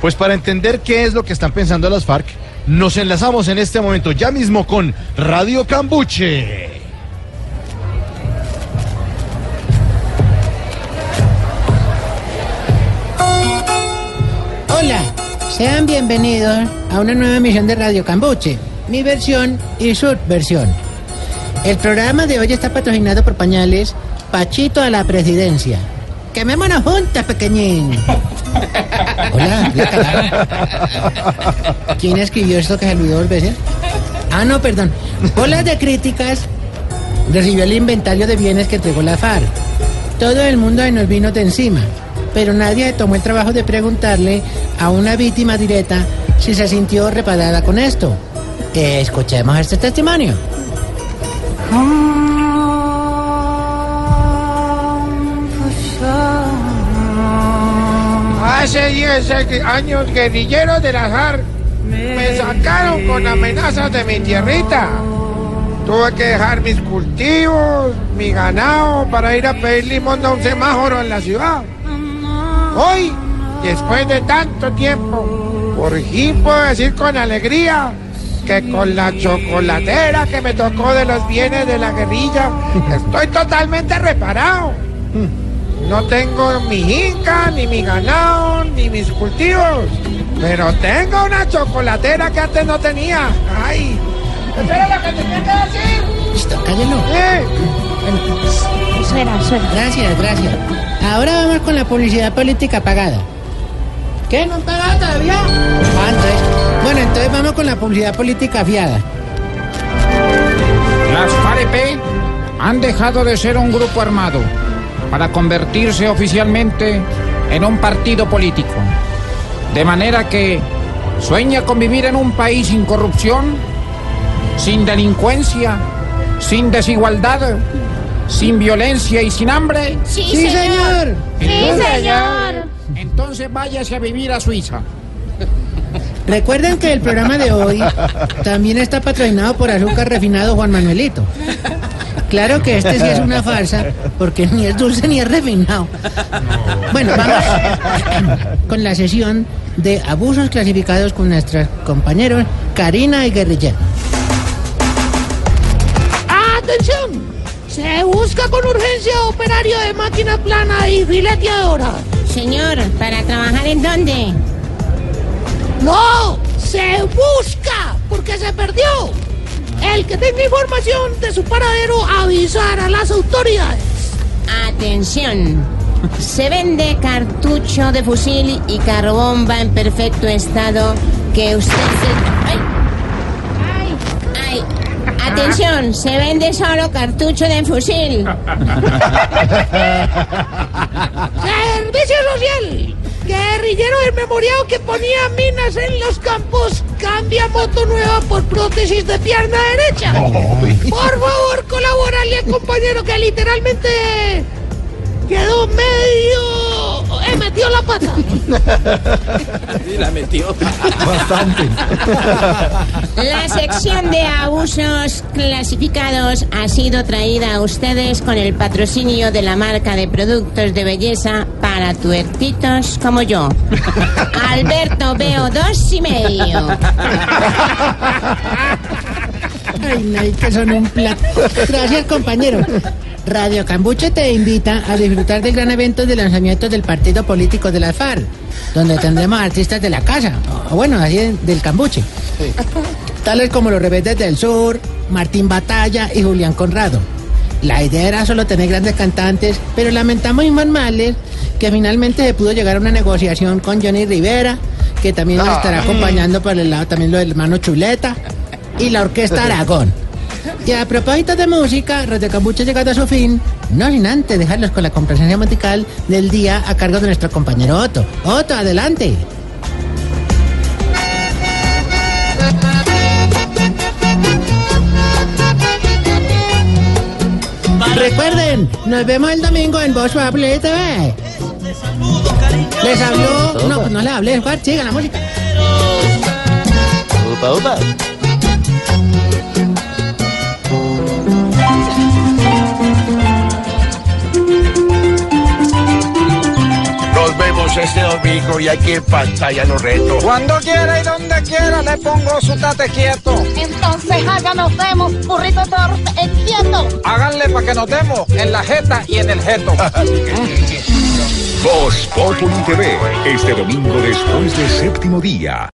Pues para entender qué es lo que están pensando las FARC, nos enlazamos en este momento ya mismo con Radio Cambuche. Hola, sean bienvenidos a una nueva emisión de Radio Cambuche, mi versión y su versión. El programa de hoy está patrocinado por pañales Pachito a la presidencia. Quemémonos juntas, pequeñín. Hola. ¿Quién escribió esto que se dos veces? Ah, no, perdón. Bolas de críticas recibió el inventario de bienes que entregó la FARC. Todo el mundo nos vino de encima, pero nadie tomó el trabajo de preguntarle a una víctima directa si se sintió reparada con esto. Escuchemos este testimonio. Hace 10 años guerrilleros de la FARC me sacaron con amenazas de mi tierrita. Tuve que dejar mis cultivos, mi ganado para ir a pedir limón a un semáforo en la ciudad. Hoy, después de tanto tiempo, por fin puedo decir con alegría que con la chocolatera que me tocó de los bienes de la guerrilla, estoy totalmente reparado. No tengo mi inca, ni mi ganado, mis cultivos. Pero tengo una chocolatera que antes no tenía. ¡Ay! ¡Eso era lo que tenía que decir! Listo, cállalo. ¿Eh? Suena, suena. Gracias, gracias. Ahora vamos con la publicidad política pagada. ¿Qué? ¿No han pagado todavía? Ah, entonces- Bueno, entonces vamos con la publicidad política fiada. Las FAREP han dejado de ser un grupo armado para convertirse oficialmente en un partido político. De manera que sueña con vivir en un país sin corrupción, sin delincuencia, sin desigualdad, sin violencia y sin hambre. Sí, señor. Entonces- Entonces váyase a vivir a Suiza. Recuerden que el programa de hoy también está patrocinado por azúcar refinado Juan Manuelito. Claro que este sí es una farsa, porque ni es dulce ni es refinado. Bueno, vamos con la sesión de abusos clasificados con nuestros compañeros Karina y Guerrillero. ¡Atención! Se busca con urgencia operario de máquina plana y fileteadora. Señor, ¿para trabajar en dónde? ¡No! ¡Se busca! Porque se perdió. El que tenga información de su paradero avisar a las autoridades. Atención. Se vende cartucho de fusil y carbomba en perfecto estado que usted se... ¡Ay! ¡Ay! ¡Ay! Atención, se vende solo cartucho de fusil. ¡Servicio social! Guerrillero desmemoriado que ponía minas en los campos moto nueva por prótesis de pierna derecha. Por favor, colaborarle al compañero que literalmente quedó medio... eh, metió la pata. Bastante. La sección de abusos clasificados ha sido traída a ustedes con el patrocinio de la marca de productos de belleza para tuertitos como yo. Alberto Veo dos y medio. Ay, no, que son un plato. Gracias, compañero. Radio Cambuche te invita a disfrutar del gran evento de lanzamiento del partido político de la FARC, donde tendremos artistas de la casa, o bueno, así del Cambuche. Tales como los Rebeldes del Sur, Martín Batalla y Julián Conrado. La idea era solo tener grandes cantantes, pero lamentamos y mal males que finalmente se pudo llegar a una negociación con Johnny Rivera, que también nos estará acompañando por el lado también lo del hermano Chuleta y la Orquesta Aragón. Y a propósito de música, Radio Cambuche ha llegado a su fin, no sin antes dejarlos con la complacencia musical del día a cargo de nuestro compañero Otto. Otto, adelante. Recuerden, nos vemos el domingo en Voz Pable TV. Les habló, no, pues no le hablé, sigan la música. Opa, opa. Este domingo y aquí en pantalla los retos. Cuando quiera y donde quiera le pongo su tate quieto. Entonces haga nos vemos, burrito torpe, entiendo. Háganle para que nos demos en la jeta y en el jeto. Voz Populi TV, este domingo después del séptimo día.